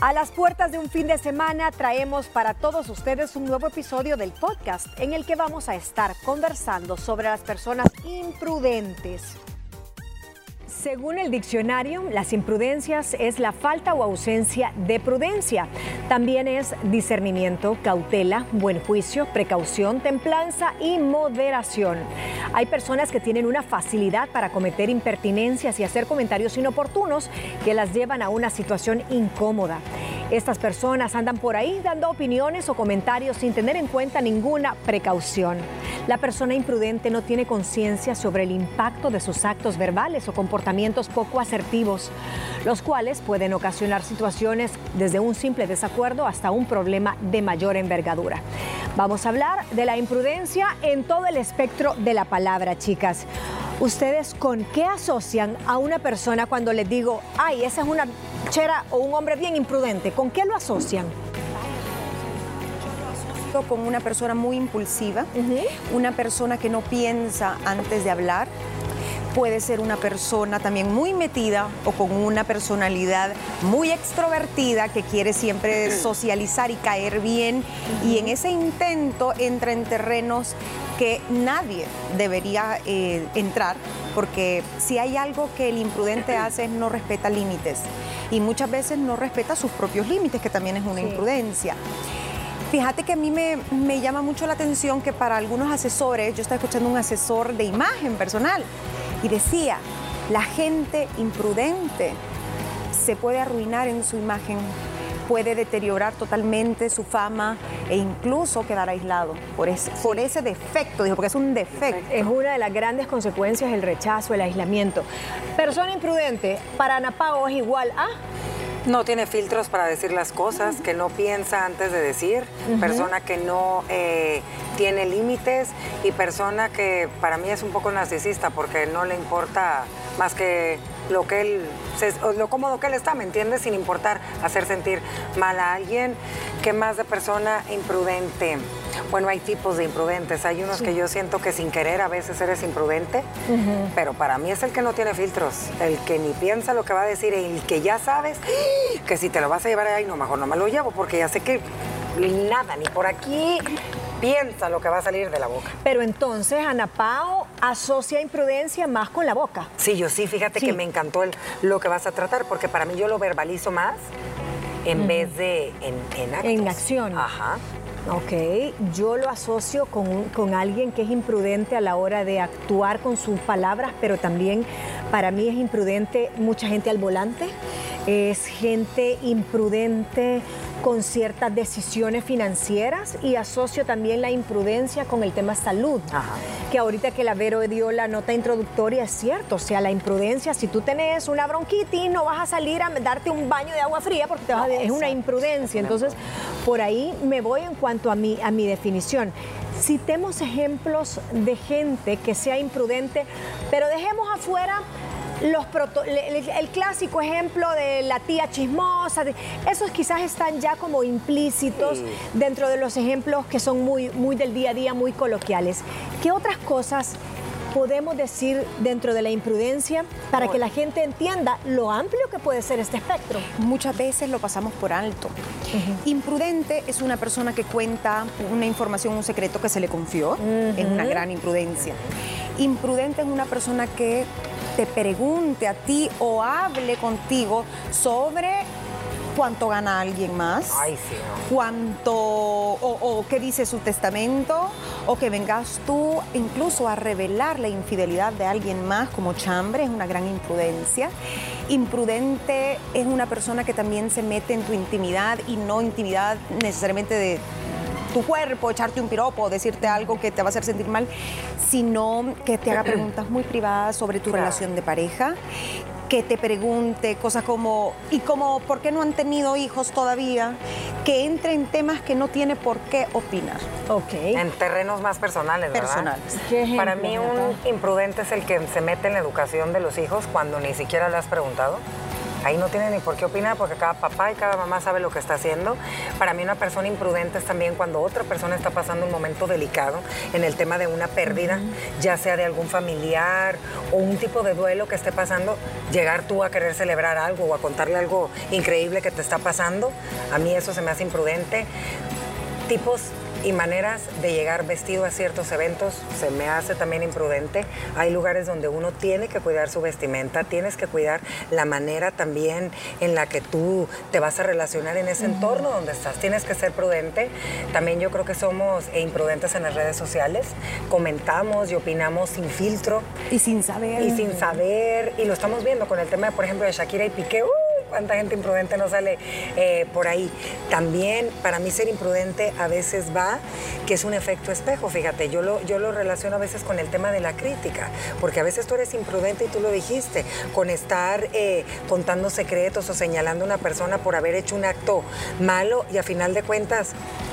A las puertas de un fin de semana traemos para todos ustedes un nuevo episodio del podcast en el que vamos a estar conversando sobre las personas imprudentes. Según el diccionario, las imprudencias es la falta o ausencia de prudencia. También es discernimiento, cautela, buen juicio, precaución, templanza y moderación. Hay personas que tienen una facilidad para cometer impertinencias y hacer comentarios inoportunos que las llevan a una situación incómoda. Estas personas andan por ahí dando opiniones o comentarios sin tener en cuenta ninguna precaución. La persona imprudente no tiene conciencia sobre el impacto de sus actos verbales o comportamientos poco asertivos, los cuales pueden ocasionar situaciones desde un simple desacuerdo hasta un problema de mayor envergadura. Vamos a hablar de la imprudencia en todo el espectro de la palabra, chicas. ¿Ustedes con qué asocian a una persona cuando les digo, ay, esa es una chera o un hombre bien imprudente? ¿Con qué lo asocian? con una persona muy impulsiva, una persona que no piensa antes de hablar, puede ser una persona también muy metida o con una personalidad muy extrovertida que quiere siempre socializar y caer bien. Y en ese intento entra en terrenos que nadie debería eh, entrar porque si hay algo que el imprudente hace es no respeta límites. Y muchas veces no respeta sus propios límites que también es una imprudencia. Fíjate que a mí me, me, llama mucho la atención que para algunos asesores, yo estaba escuchando un asesor de imagen personal y decía, la gente imprudente se puede arruinar en su imagen, puede deteriorar totalmente su fama e incluso quedar aislado por ese, por ese defecto, dijo, porque es un defecto. Es una de las grandes consecuencias el rechazo, el aislamiento. Persona imprudente, para Ana Pao es igual a... No tiene filtros para decir las cosas, que no piensa antes de decir, persona que no eh, tiene límites y persona que para mí es un poco narcisista porque no le importa más que lo que él, lo cómodo que él está, ¿me entiendes? Sin importar hacer sentir mal a alguien. ¿Qué más de persona imprudente? Bueno, hay tipos de imprudentes. Hay unos que yo siento que sin querer a veces eres imprudente, pero para mí es el que no tiene filtros, el que ni piensa lo que va a decir, el que ya sabes que si te lo vas a llevar ahí, no, mejor no me lo llevo porque ya sé que nada, ni por aquí piensa lo que va a salir de la boca. Pero entonces Ana Pao asocia imprudencia más con la boca. Sí, yo sí, fíjate que me encantó el, lo que vas a tratar, porque para mí yo lo verbalizo más en vez de en, en actos. En acción. Ajá. Ok, yo lo asocio con, con, alguien que es imprudente a la hora de actuar con sus palabras, pero también para mí es imprudente mucha gente al volante, es gente imprudente con ciertas decisiones financieras y asocio también la imprudencia con el tema salud. Que ahorita que la Vero dio la nota introductoria es cierto, o sea, la imprudencia, si tú tenés una bronquitis, no vas a salir a darte un baño de agua fría porque es una imprudencia. Entonces, por ahí me voy en cuanto a mi, a mi definición. Citemos ejemplos de gente que sea imprudente, pero dejemos afuera los el, clásico ejemplo de la tía chismosa, esos quizás están ya como implícitos dentro de los ejemplos que son muy, muy del día a día, muy coloquiales. ¿Qué otras cosas podemos decir dentro de la imprudencia para que la gente entienda lo amplio que puede ser este espectro? Muchas veces lo pasamos por alto. Imprudente es una persona que cuenta una información, un secreto que se le confió, es una gran imprudencia. Imprudente es una persona que te pregunte a ti o hable contigo sobre cuánto gana alguien más, Ay, sí, cuánto, o, qué dice su testamento, o que vengas tú incluso a revelar la infidelidad de alguien más como chambre, es una gran imprudencia. Imprudente es una persona que también se mete en tu intimidad y no intimidad necesariamente de tu cuerpo, echarte un piropo, decirte algo que te va a hacer sentir mal, sino que te haga preguntas muy privadas sobre tu relación de pareja, que te pregunte cosas como, ¿y como por qué no han tenido hijos todavía? Que entre en temas que no tiene por qué opinar. Ok. En terrenos más personales, ¿verdad? Personales. Para mí un imprudente es el que se mete en la educación de los hijos cuando ni siquiera le has preguntado. Ahí no tiene ni por qué opinar porque cada papá y cada mamá sabe lo que está haciendo. Para mí una persona imprudente es también cuando otra persona está pasando un momento delicado en el tema de una pérdida, ya sea de algún familiar o un tipo de duelo que esté pasando, llegar tú a querer celebrar algo o a contarle algo increíble que te está pasando. A mí eso se me hace imprudente. Tipos y maneras de llegar vestido a ciertos eventos se me hace también imprudente. Hay lugares donde uno tiene que cuidar su vestimenta, tienes que cuidar la manera también en la que tú te vas a relacionar en ese entorno donde estás. Tienes que ser prudente. También yo creo que somos imprudentes en las redes sociales. Comentamos y opinamos sin filtro. Y sin saber. Y sin saber. Y lo estamos viendo con el tema, por ejemplo, de Shakira y Piqué. ¡Uh! Cuánta gente imprudente no sale eh, por ahí. También para mí ser imprudente a veces va, que es un efecto espejo, fíjate, yo lo, yo lo relaciono a veces con el tema de la crítica, porque a veces tú eres imprudente y tú lo dijiste, con estar eh, contando secretos o señalando a una persona por haber hecho un acto malo y a final de cuentas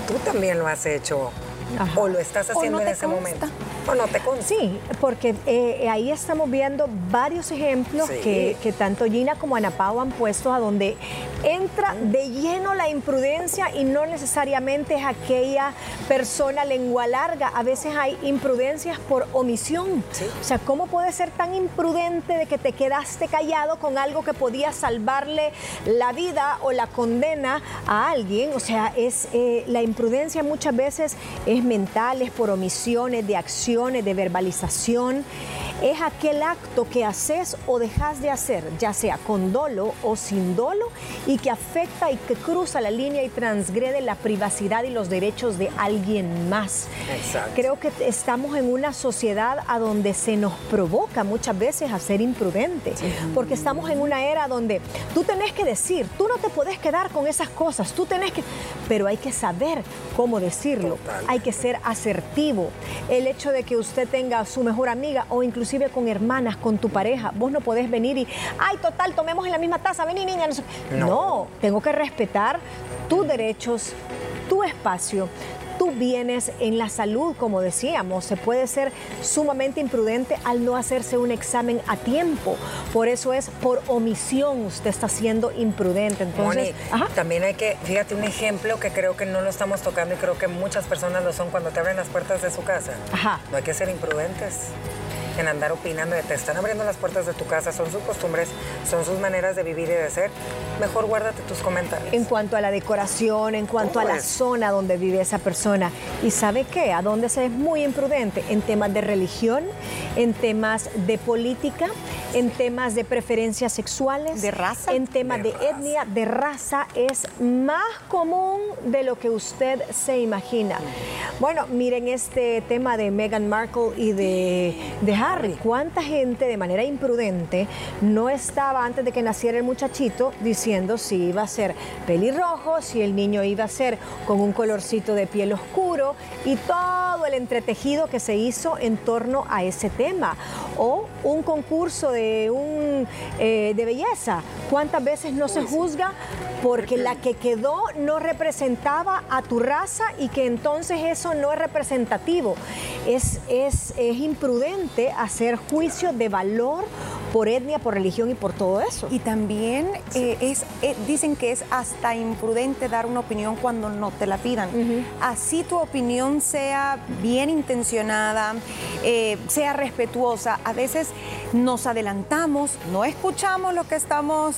tú también lo has hecho o lo estás haciendo en ese momento. O no te consta. Sí, porque eh, ahí estamos viendo varios ejemplos que, tanto Gina como Ana Pau han puesto a donde entra de lleno la imprudencia y no necesariamente es aquella persona lengua larga. A veces hay imprudencias por omisión. O sea, ¿cómo puedes ser tan imprudente de que te quedaste callado con algo que podía salvarle la vida o la condena a alguien? O sea, es eh, la imprudencia muchas veces es mental, es por omisiones de de verbalización es aquel acto que haces o dejas de hacer, ya sea con dolo o sin dolo, y que afecta y que cruza la línea y transgrede la privacidad y los derechos de alguien más. Creo que estamos en una sociedad a donde se nos provoca muchas veces a ser imprudentes, porque estamos en una era donde tú tenés que decir, tú no te podés quedar con esas cosas, tú tenés que, pero hay que saber cómo decirlo, hay que ser asertivo. El hecho de que usted tenga a su mejor amiga o inclusive con hermanas, con tu pareja. Vos no podés venir y, ay, total, tomemos en la misma taza, vení niña. No, no tengo que respetar tus derechos, tu espacio, tú vienes en la salud, como decíamos, se puede ser sumamente imprudente al no hacerse un examen a tiempo. Por eso es por omisión usted está siendo imprudente. Entonces, también hay que, fíjate un ejemplo que creo que no lo estamos tocando y creo que muchas personas lo son cuando te abren las puertas de su casa. Ajá. No hay que ser imprudentes en andar opinando de te están abriendo las puertas de tu casa, son sus costumbres, son sus maneras de vivir y de ser, mejor guárdate tus comentarios. En cuanto a la decoración, en cuanto a la zona donde vive esa persona. ¿Y sabe qué? ¿A dónde se es muy imprudente? En temas de religión, en temas de política, en temas de preferencias sexuales. De raza. En temas de, etnia, de raza, es más común de lo que usted se imagina. Bueno, miren este tema de Meghan Markle y de, de Harry. ¿Cuánta gente de manera imprudente no estaba antes de que naciera el muchachito diciendo si iba a ser pelirrojo, si el niño iba a ser con un colorcito de piel oscuro y todo el entretejido que se hizo en torno a ese tema? O un concurso de, un, eh, de belleza. ¿Cuántas veces no se juzga porque la que quedó no representaba a tu raza y que entonces eso no es representativo? Es, es, es imprudente hacer juicio de valor por etnia, por religión y por todo eso. Y también eh, es, eh, dicen que es hasta imprudente dar una opinión cuando no te la pidan. Así tu opinión sea bien intencionada, eh, sea respetuosa. A veces nos adelantamos, no escuchamos lo que estamos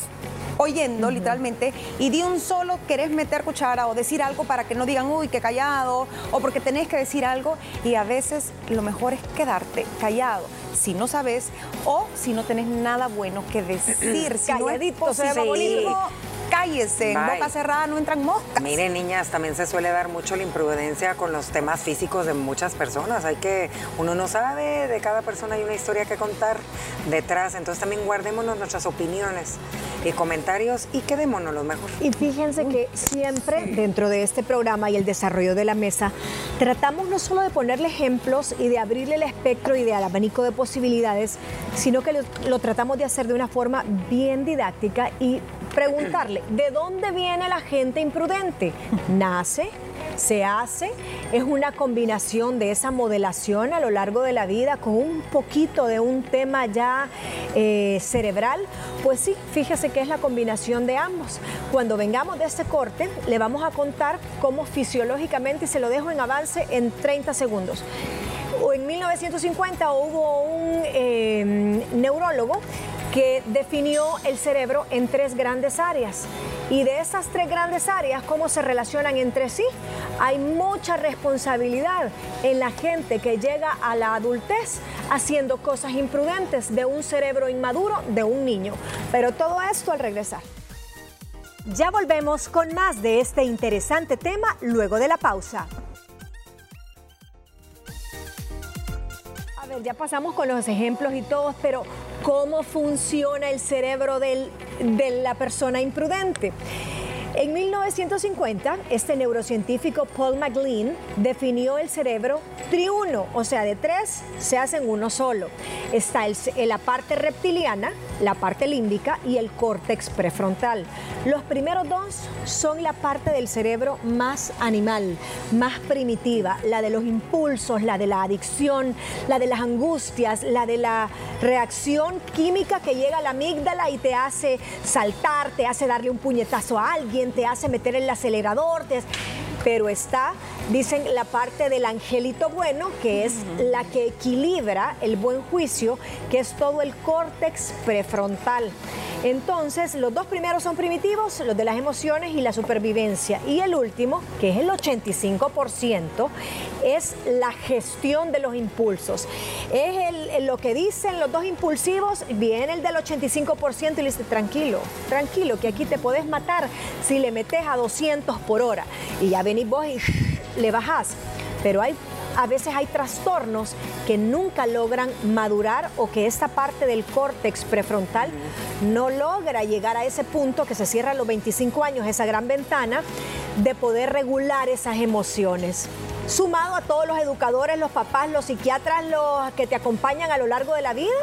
oyendo literalmente y de un solo querés meter cuchara o decir algo para que no digan, uy, qué callado, o porque tenés que decir algo y a veces lo mejor es quedarte callado si no sabes o si no tenés nada bueno que decir. si Calladito, no es cállese, en boca cerrada no entran moscas. Miren, niñas, también se suele dar mucho la imprudencia con los temas físicos de muchas personas. Hay que, uno no sabe, de cada persona hay una historia que contar detrás. Entonces también guardémonos nuestras opiniones y comentarios y quedémonos lo mejor. Y fíjense que siempre dentro de este programa y el desarrollo de la mesa, tratamos no solo de ponerle ejemplos y de abrirle el espectro y de abanico de posibilidades, sino que lo, lo tratamos de hacer de una forma bien didáctica y preguntarle, ¿de dónde viene la gente imprudente? ¿Nace? Se hace, es una combinación de esa modelación a lo largo de la vida con un poquito de un tema ya eh, cerebral, pues sí, fíjese que es la combinación de ambos. Cuando vengamos de este corte, le vamos a contar cómo fisiológicamente, y se lo dejo en avance en 30 segundos. En 1950 hubo un eh, neurólogo que definió el cerebro en tres grandes áreas. Y de esas tres grandes áreas, cómo se relacionan entre sí, hay mucha responsabilidad en la gente que llega a la adultez haciendo cosas imprudentes de un cerebro inmaduro de un niño. Pero todo esto al regresar. Ya volvemos con más de este interesante tema luego de la pausa. A ver, ya pasamos con los ejemplos y todos, pero cómo funciona el cerebro de la persona imprudente. En 1950, este neurocientífico Paul MacLean definió el cerebro triuno, o sea, de tres se hacen uno solo. Está la parte reptiliana, la parte límbica y el córtex prefrontal. Los primeros dos son la parte del cerebro más animal, más primitiva, la de los impulsos, la de la adicción, la de las angustias, la de la reacción química que llega a la amígdala y te hace saltar, te hace darle un puñetazo a alguien, te hace meter el acelerador, pero está, dicen, la parte del angelito bueno, que es la que equilibra el buen juicio, que es todo el córtex prefrontal. Entonces, los dos primeros son primitivos, los de las emociones y la supervivencia. Y el último, que es el 85%, es la gestión de los impulsos. Es lo que dicen los dos impulsivos, viene el del 85% y le dice, tranquilo, tranquilo, que aquí te podés matar si le metes a 200 por hora. Y ya venís vos y le bajás. Pero hay a veces hay trastornos que nunca logran madurar o que esta parte del córtex prefrontal no logra llegar a ese punto que se cierra a los 25 años, esa gran ventana de poder regular esas emociones. Sumado a todos los educadores, los papás, los psiquiatras, los que te acompañan a lo largo de la vida,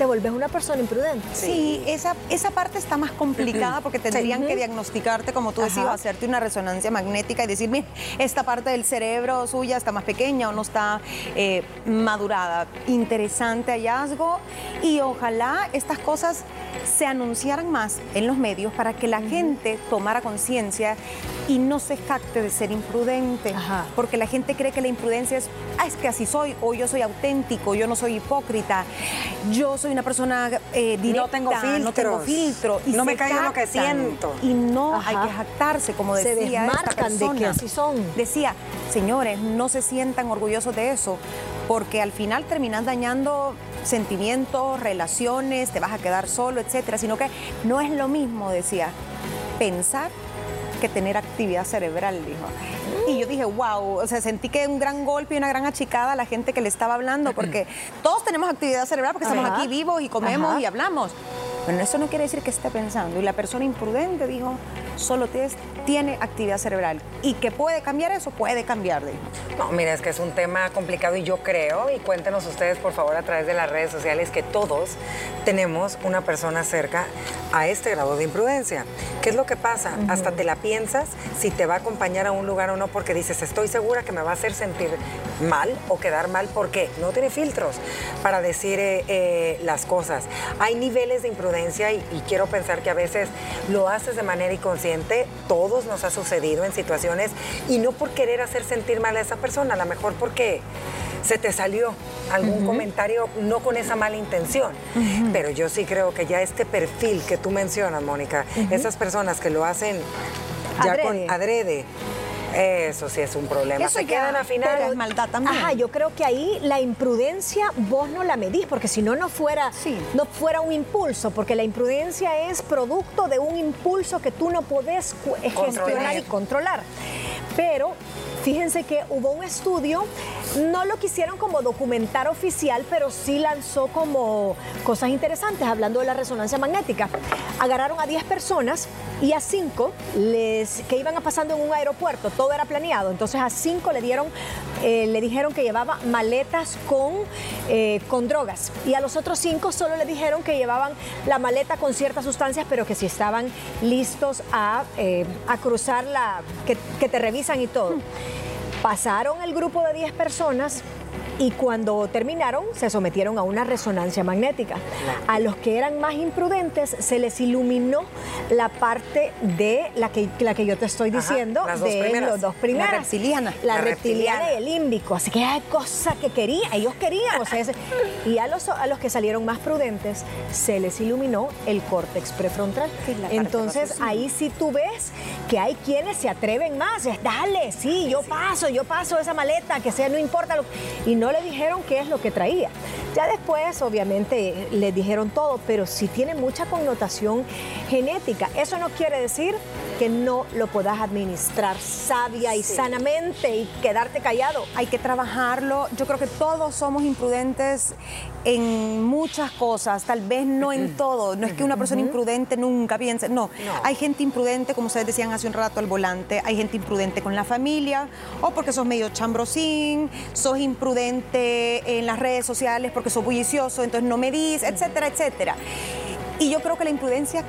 te vuelves una persona imprudente. Sí, esa, esa parte está más complicada porque tendrían que diagnosticarte, como tú decías, hacerte una resonancia magnética y decirme, esta parte del cerebro suya está más pequeña o no está eh, madurada. Interesante hallazgo y ojalá estas cosas se anunciaran más en los medios para que la gente tomara conciencia y no se jacte de ser imprudente, porque la gente cree que la imprudencia es, ah, es que así soy, o yo soy auténtico, yo no soy hipócrita, yo soy una persona eh, directa, no tengo filtros, no tengo filtro. Y no me callo lo que siento. Y no hay que jactarse, como decía esta persona. de que así son. Decía, señores, no se sientan orgullosos de eso, porque al final terminan dañando sentimientos, relaciones, te vas a quedar solo, etcétera, sino que no es lo mismo, decía, pensar que tener actividad cerebral, dijo. Y yo dije, wow, o sea, sentí que un gran golpe y una gran achicada a la gente que le estaba hablando, porque todos tenemos actividad cerebral porque estamos aquí vivos y comemos y hablamos. Bueno, eso no quiere decir que esté pensando. Y la persona imprudente dijo, solo tiene actividad cerebral. ¿Y que puede cambiar eso? Puede cambiar, dijo. No, mira, es que es un tema complicado y yo creo, y cuéntenos ustedes por favor a través de las redes sociales, que todos tenemos una persona cerca a este grado de imprudencia. ¿Qué es lo que pasa? Hasta te la piensas si te va a acompañar a un lugar o no, porque dices, estoy segura que me va a hacer sentir mal o quedar mal, porque no tiene filtros para decir eh, eh, las cosas. Hay niveles de imprudencia y, y quiero pensar que a veces lo haces de manera inconsciente, todos nos ha sucedido en situaciones, y no por querer hacer sentir mal a esa persona, a lo mejor porque se te salió algún comentario no con esa mala intención. Pero yo sí creo que ya este perfil que tú mencionas, Mónica, esas personas que lo hacen ya con adrede. Eso sí es un problema. Eso se quedan al final. es maldad también. Ajá, yo creo que ahí la imprudencia vos no la medís, porque si no, no fuera, no fuera un impulso, porque la imprudencia es producto de un impulso que tú no podés gestionar y controlar. Pero Fíjense que hubo un estudio, no lo quisieron como documentar oficial, pero sí lanzó como cosas interesantes, hablando de la resonancia magnética. Agarraron a 10 personas y a 5 les, que iban pasando en un aeropuerto, todo era planeado, entonces a 5 le dieron eh, le dijeron que llevaba maletas con, eh, con drogas. Y a los otros cinco solo le dijeron que llevaban la maleta con ciertas sustancias, pero que si estaban listos a, eh, a cruzar la, que, que te revisan y todo. Pasaron el grupo de 10 personas y cuando terminaron se sometieron a una resonancia magnética. A los que eran más imprudentes se les iluminó la parte de la que, la que yo te estoy diciendo, de primeras. los dos primeras. La reptiliana. La, La reptiliana, reptiliana. y el límbico. Así que hay cosa que querían, ellos querían. o sea, y a los, a los que salieron más prudentes se les iluminó el córtex prefrontal. Entonces ahí sí tú ves que hay quienes se atreven más. Es, dale, sí, yo paso, yo paso esa maleta, que sea, no importa. lo- y no le dijeron qué es lo que traía. Ya después, obviamente, les dijeron todo, pero sí tiene mucha connotación genética. Eso no quiere decir que no lo puedas administrar sabia y sanamente y quedarte callado. hay que trabajarlo. Yo creo que todos somos imprudentes en muchas cosas, tal vez no en todo. No es que una persona imprudente nunca piense, no. Hay gente imprudente, como ustedes decían hace un rato, al volante. Hay gente imprudente con la familia, o porque sos medio chambrosín, sos imprudente en las redes sociales porque sos bullicioso, entonces no medís, etcétera, etcétera. Y yo creo que la imprudencia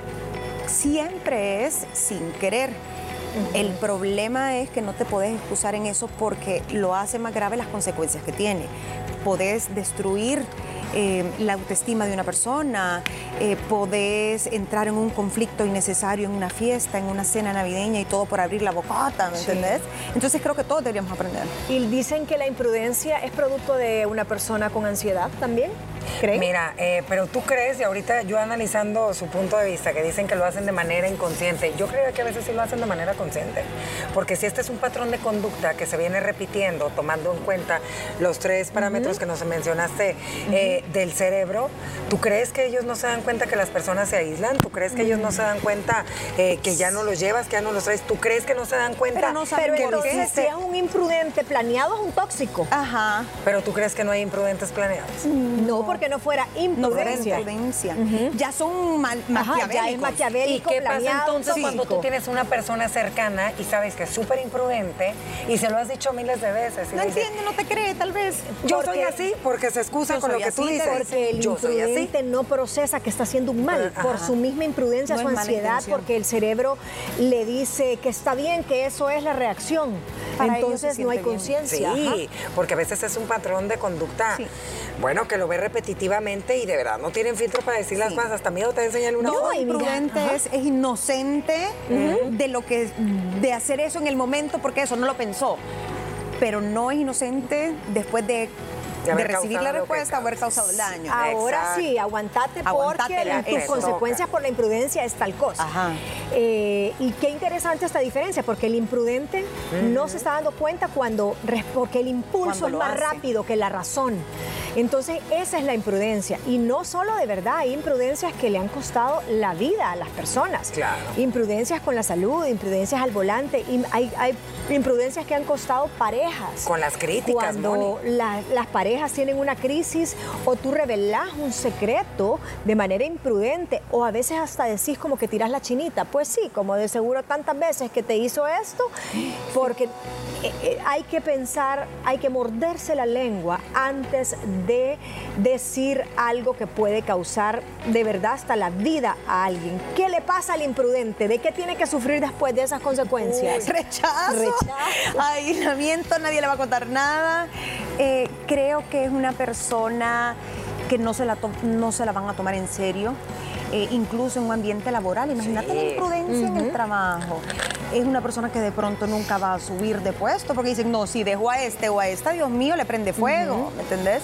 siempre es sin querer. El problema es que no te puedes excusar en eso porque lo hace más grave las consecuencias que tiene. Podés destruir eh, la autoestima de una persona, eh, podés entrar en un conflicto innecesario en una fiesta, en una cena navideña y todo por abrir la bocota, ¿me entendés? Entonces creo que todos deberíamos aprender. Y dicen que la imprudencia es producto de una persona con ansiedad también. Mira, eh, pero tú crees, y ahorita yo analizando su punto de vista, que dicen que lo hacen de manera inconsciente, yo creo que a veces sí lo hacen de manera consciente, porque si este es un patrón de conducta que se viene repitiendo, tomando en cuenta los tres parámetros que nos mencionaste eh, del cerebro, ¿tú crees que ellos no se dan cuenta que las personas se aíslan? ¿Tú crees que ellos no se dan cuenta eh, que ya no los llevas, que ya no los traes? ¿Tú crees que no se dan cuenta Pero no saben que por lo entonces, si es un imprudente planeado, es un tóxico. Ajá. Pero tú crees que no hay imprudentes planeados. No, porque no fuera No fuera imprudencia. imprudencia. Ya son mal, Ajá, ya es maquiavélicos. ¿Y qué pasa entonces tóxico. cuando tú tienes una persona cercana y sabes que es súper imprudente y se lo has dicho miles de veces? y No le dices, entiende, no te cree, tal vez. Yo Porque- soy así porque se excusa con lo que tú así, te dices. Porque el Yo soy así. imprudente no procesa que está haciendo un mal Ajá. por su misma imprudencia, No su ansiedad, porque el cerebro le dice que está bien, que eso es la reacción. Para ellos Entonces no hay conciencia. Sí, porque a veces es un patrón de conducta, Sí. bueno, que lo ve repetitivamente y de verdad no tienen filtro para decir las cosas. Hasta miedo te enseñan una No, imprudente es inocente de lo que de hacer eso en el momento porque eso no lo pensó. Pero no es inocente después de, De recibir la respuesta o haber causa. causado el daño. Ahora Exacto. sí, aguantate porque tus consecuencias por la imprudencia es tal cosa. Ajá. Eh, y qué interesante esta diferencia, porque el imprudente no se está dando cuenta cuando, porque el impulso Cuando es más hace. rápido que la razón. Entonces, esa es la imprudencia. Y no solo de verdad, hay imprudencias que le han costado la vida a las personas. Claro. Imprudencias con la salud, imprudencias al volante, hay, hay imprudencias que han costado parejas. Con las críticas, Cuando la- las parejas tienen una crisis o tú revelás un secreto de manera imprudente o a veces hasta decís como que tiras la chinita. Pues sí, como de seguro tantas veces que te hizo esto, porque eh, eh, hay que pensar, hay que morderse la lengua antes de decir algo que puede causar de verdad hasta la vida a alguien. ¿Qué le pasa al imprudente? ¿De qué tiene que sufrir después de esas consecuencias? Rechazo, Rechazo. aislamiento, nadie le va a contar nada. Eh, creo que es una persona que no se la, no se la van a tomar en serio, eh, incluso en un ambiente laboral. Imagínate Sí. la imprudencia en el trabajo. Es una persona que de pronto nunca va a subir de puesto porque dicen, no, si dejo a este o a esta, Dios mío, le prende fuego, ¿me entendés?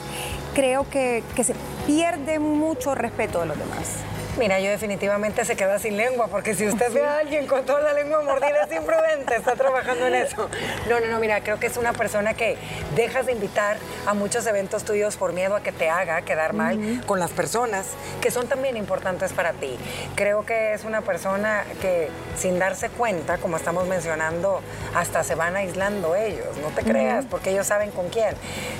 Creo que, que se pierde mucho respeto de los demás. Mira, yo definitivamente se queda sin lengua, porque si usted ve a alguien con toda la lengua mordida es imprudente, está trabajando en eso. No, no, no, mira, creo que es una persona que dejas de invitar a muchos eventos tuyos por miedo a que te haga quedar mal con las personas que son también importantes para ti. Creo que es una persona que sin darse cuenta, como estamos mencionando, hasta se van aislando ellos, no te creas, porque ellos saben con quién.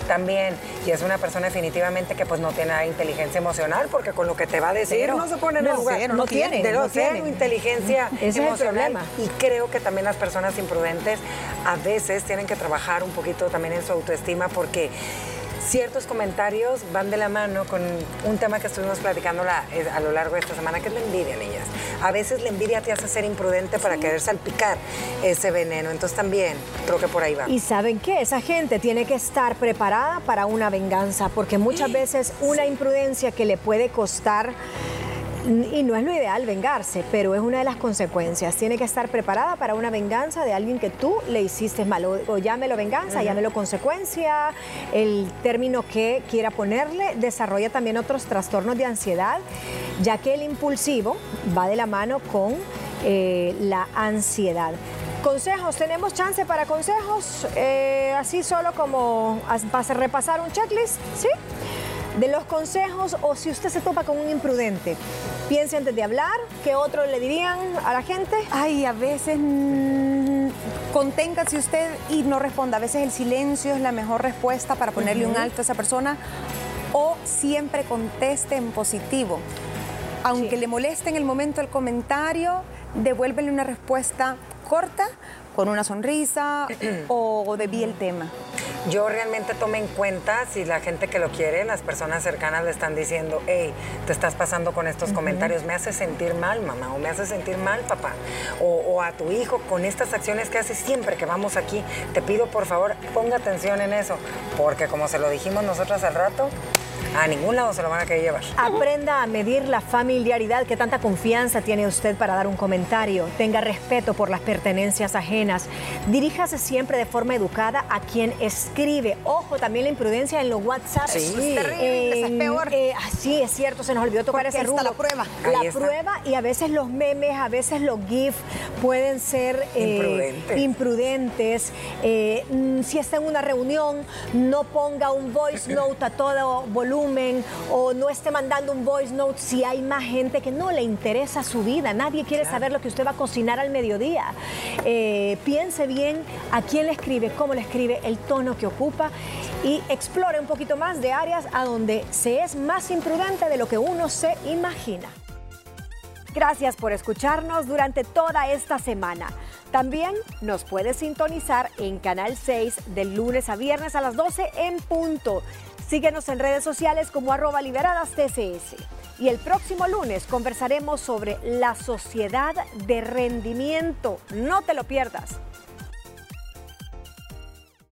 También, y es una persona definitivamente que pues no tiene nada de inteligencia emocional, porque con lo que te va a decir no se puede pone en lugar. No, tiene. De no cero inteligencia Ese emocional. es el. Y creo que también las personas imprudentes a veces tienen que trabajar un poquito también en su autoestima porque ciertos comentarios van de la mano con un tema que estuvimos platicando la- eh, a lo largo de esta semana, que es la envidia, niñas. A veces la envidia te hace ser imprudente para querer salpicar ese veneno. Entonces también creo que por ahí va. Y saben qué, esa gente tiene que estar preparada para una venganza, porque muchas veces una imprudencia que le puede costar, y no es lo ideal vengarse, pero es una de las consecuencias. Tiene que estar preparada para una venganza de alguien que tú le hiciste mal, o, o llámelo venganza, llámelo consecuencia, el término que quiera ponerle, desarrolla también otros trastornos de ansiedad, ya que el impulsivo va de la mano con eh, la ansiedad. Consejos, ¿tenemos chance para consejos? Eh, así solo como para repasar un checklist, ¿sí? De los consejos o si usted se topa con un imprudente, piense antes de hablar, ¿qué otros le dirían a la gente? Ay, a veces mm, conténgase usted y no responda. A veces el silencio es la mejor respuesta para ponerle un alto a esa persona. O siempre conteste en positivo. Aunque Sí. le moleste en el momento el comentario, devuélvele una respuesta corta, con una sonrisa o desvíe el tema. Yo realmente tome en cuenta si la gente que lo quiere, las personas cercanas le están diciendo, hey, te estás pasando con estos comentarios, me hace sentir mal, mamá, o me hace sentir mal, papá, o, o a tu hijo con estas acciones que haces siempre que vamos aquí. Te pido, por favor, ponga atención en eso, porque como se lo dijimos nosotras al rato, a ningún lado se lo van a querer llevar. Aprenda a medir la familiaridad, qué tanta confianza tiene usted para dar un comentario. Tenga respeto por las pertenencias ajenas. Diríjase siempre de forma educada a quien escribe. Ojo, también la imprudencia en los WhatsApp. Sí. Eso es terrible, eso es peor. eh, ah, sí, es cierto, se nos olvidó tocar Porque ese ahí está rubro. la prueba. La prueba y a veces los memes, a veces los GIF pueden ser eh, Imprudentes. imprudentes. Eh, mm, si está en una reunión, no ponga un voice note a todo volumen o no esté mandando un voice note si hay más gente que no le interesa su vida. Nadie quiere saber lo que usted va a cocinar al mediodía. Eh, piense bien a quién le escribe, cómo le escribe, el tono que ocupa y explore un poquito más de áreas a donde se es más imprudente de lo que uno se imagina. Gracias por escucharnos durante toda esta semana. También nos puedes sintonizar en Canal 6 del lunes a viernes a las 12 en punto. Síguenos en redes sociales como arroba liberadas TCS. Y el próximo lunes conversaremos sobre la sociedad de rendimiento. No te lo pierdas.